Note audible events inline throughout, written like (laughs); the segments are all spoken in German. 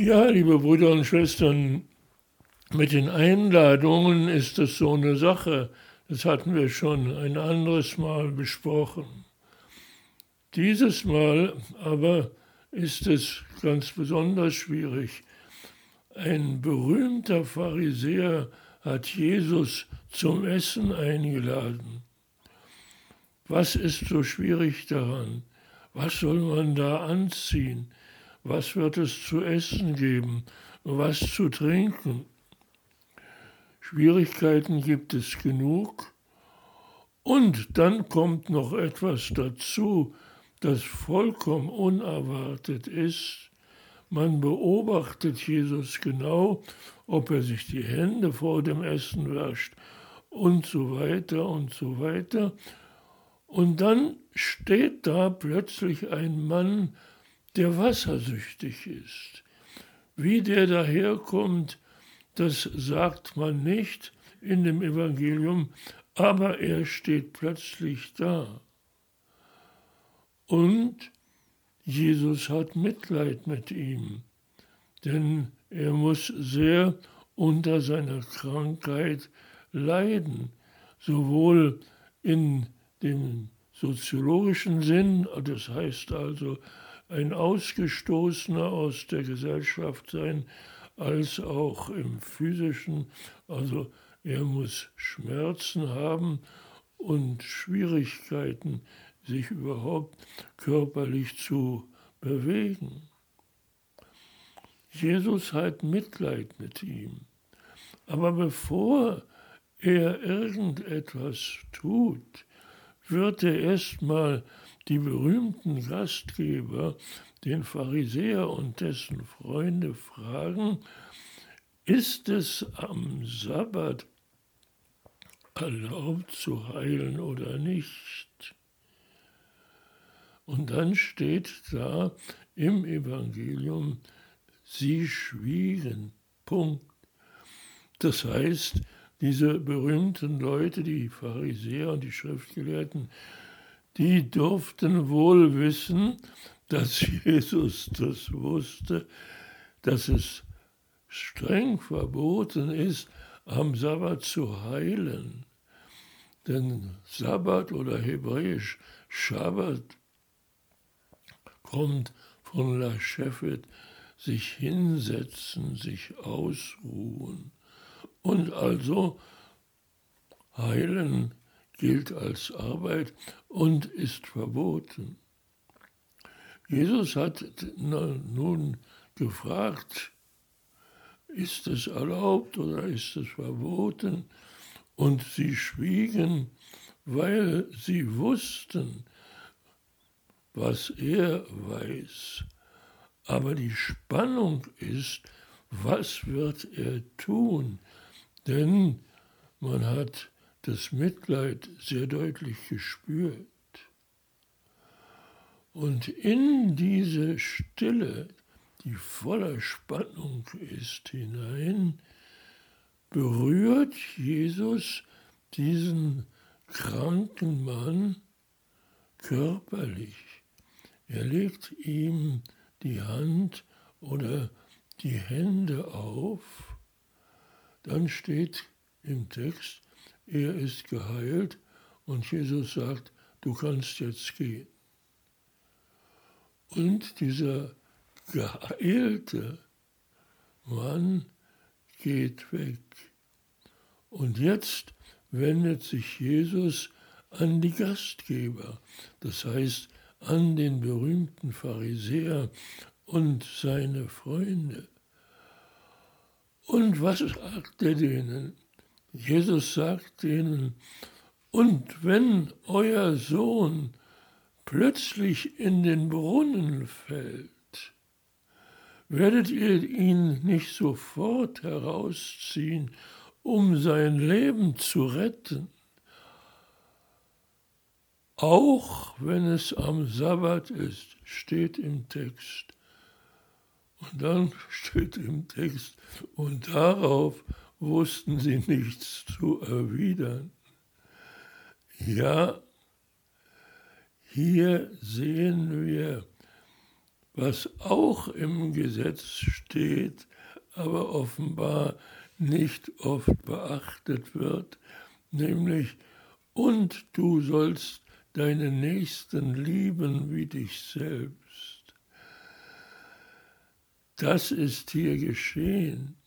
Ja, liebe Brüder und Schwestern, mit den Einladungen ist das so eine Sache. Das hatten wir schon ein anderes Mal besprochen. Dieses Mal aber ist es ganz besonders schwierig. Ein berühmter Pharisäer hat Jesus zum Essen eingeladen. Was ist so schwierig daran? Was soll man da anziehen? Was wird es zu essen geben? Was zu trinken? Schwierigkeiten gibt es genug. Und dann kommt noch etwas dazu, das vollkommen unerwartet ist. Man beobachtet Jesus genau, ob er sich die Hände vor dem Essen wäscht und so weiter und so weiter. Und dann steht da plötzlich ein Mann, der wassersüchtig ist. Wie der daherkommt, das sagt man nicht in dem Evangelium, aber er steht plötzlich da. Und Jesus hat Mitleid mit ihm, denn er muss sehr unter seiner Krankheit leiden, sowohl in dem soziologischen Sinn, das heißt also ein Ausgestoßener aus der Gesellschaft sein, als auch im physischen. Also er muss Schmerzen haben und Schwierigkeiten, sich überhaupt körperlich zu bewegen. Jesus hat Mitleid mit ihm. Aber bevor er irgendetwas tut, wird er erstmal die berühmten Gastgeber den Pharisäer und dessen Freunde fragen, ist es am Sabbat erlaubt zu heilen oder nicht? Und dann steht da im Evangelium, sie schwiegen. Punkt. Das heißt, diese berühmten Leute, die Pharisäer und die Schriftgelehrten, die durften wohl wissen, dass Jesus das wusste, dass es streng verboten ist, am Sabbat zu heilen. Denn Sabbat oder hebräisch Shabbat kommt von La Shefet, sich hinsetzen, sich ausruhen. Und also heilen gilt als Arbeit und ist verboten. Jesus hat nun gefragt, ist es erlaubt oder ist es verboten? Und sie schwiegen, weil sie wussten, was er weiß. Aber die Spannung ist, was wird er tun? Denn man hat das Mitleid sehr deutlich gespürt. Und in diese Stille, die voller Spannung ist, hinein, berührt Jesus diesen kranken Mann körperlich. Er legt ihm die Hand oder die Hände auf. Dann steht im Text, er ist geheilt und Jesus sagt, du kannst jetzt gehen. Und dieser geheilte Mann geht weg. Und jetzt wendet sich Jesus an die Gastgeber, das heißt an den berühmten Pharisäer und seine Freunde. Und was sagt er denen? Jesus sagt ihnen, und wenn euer Sohn plötzlich in den Brunnen fällt, werdet ihr ihn nicht sofort herausziehen, um sein Leben zu retten, auch wenn es am Sabbat ist, steht im Text. Und dann (laughs) steht im Text, und darauf wussten sie nichts zu erwidern. Ja, hier sehen wir, was auch im Gesetz steht, aber offenbar nicht oft beachtet wird, nämlich und du sollst deinen Nächsten lieben wie dich selbst. Das ist hier geschehen.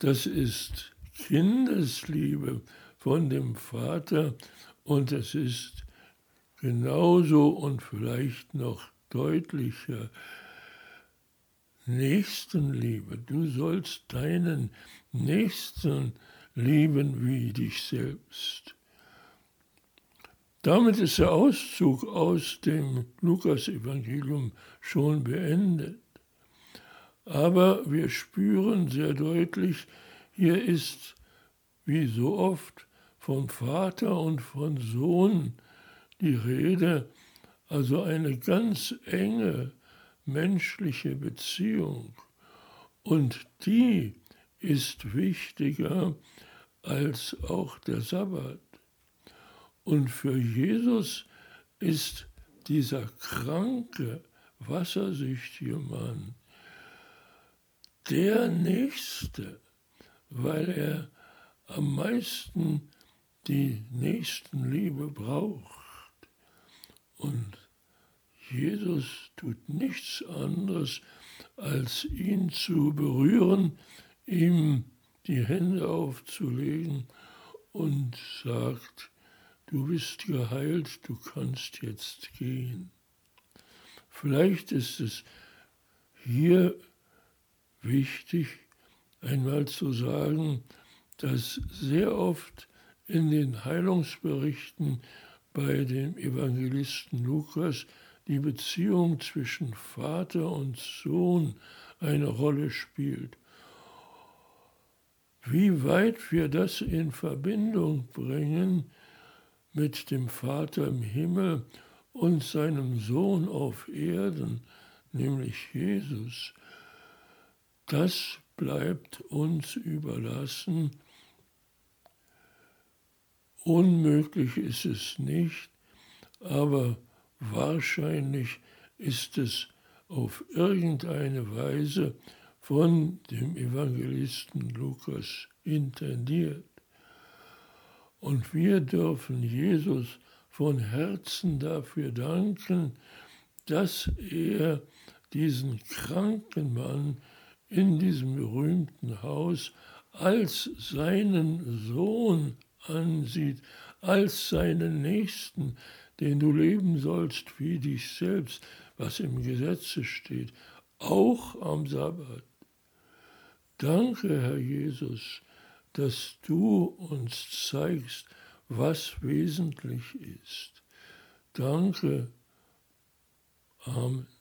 Das ist Kindesliebe von dem Vater und es ist genauso und vielleicht noch deutlicher Nächstenliebe. Du sollst deinen Nächsten lieben wie dich selbst. Damit ist der Auszug aus dem Lukasevangelium schon beendet. Aber wir spüren sehr deutlich, hier ist, wie so oft, von Vater und von Sohn die Rede, also eine ganz enge menschliche Beziehung. Und die ist wichtiger als auch der Sabbat. Und für Jesus ist dieser kranke, wassersüchtige Mann der Nächste, weil er am meisten die Nächstenliebe braucht. Und Jesus tut nichts anderes, als ihn zu berühren, ihm die Hände aufzulegen und sagt, du bist geheilt, du kannst jetzt gehen. Vielleicht ist es hier wichtig, einmal zu sagen, dass sehr oft in den Heilungsberichten bei dem Evangelisten Lukas die Beziehung zwischen Vater und Sohn eine Rolle spielt. Wie weit wir das in Verbindung bringen mit dem Vater im Himmel und seinem Sohn auf Erden, nämlich Jesus, das bleibt uns überlassen. Unmöglich ist es nicht, aber wahrscheinlich ist es auf irgendeine Weise von dem Evangelisten Lukas intendiert. Und wir dürfen Jesus von Herzen dafür danken, dass er diesen kranken Mann in diesem berühmten Haus als seinen Sohn ansieht, als seinen Nächsten, den du leben sollst wie dich selbst, was im Gesetze steht, auch am Sabbat. Danke, Herr Jesus, dass du uns zeigst, was wesentlich ist. Danke. Amen.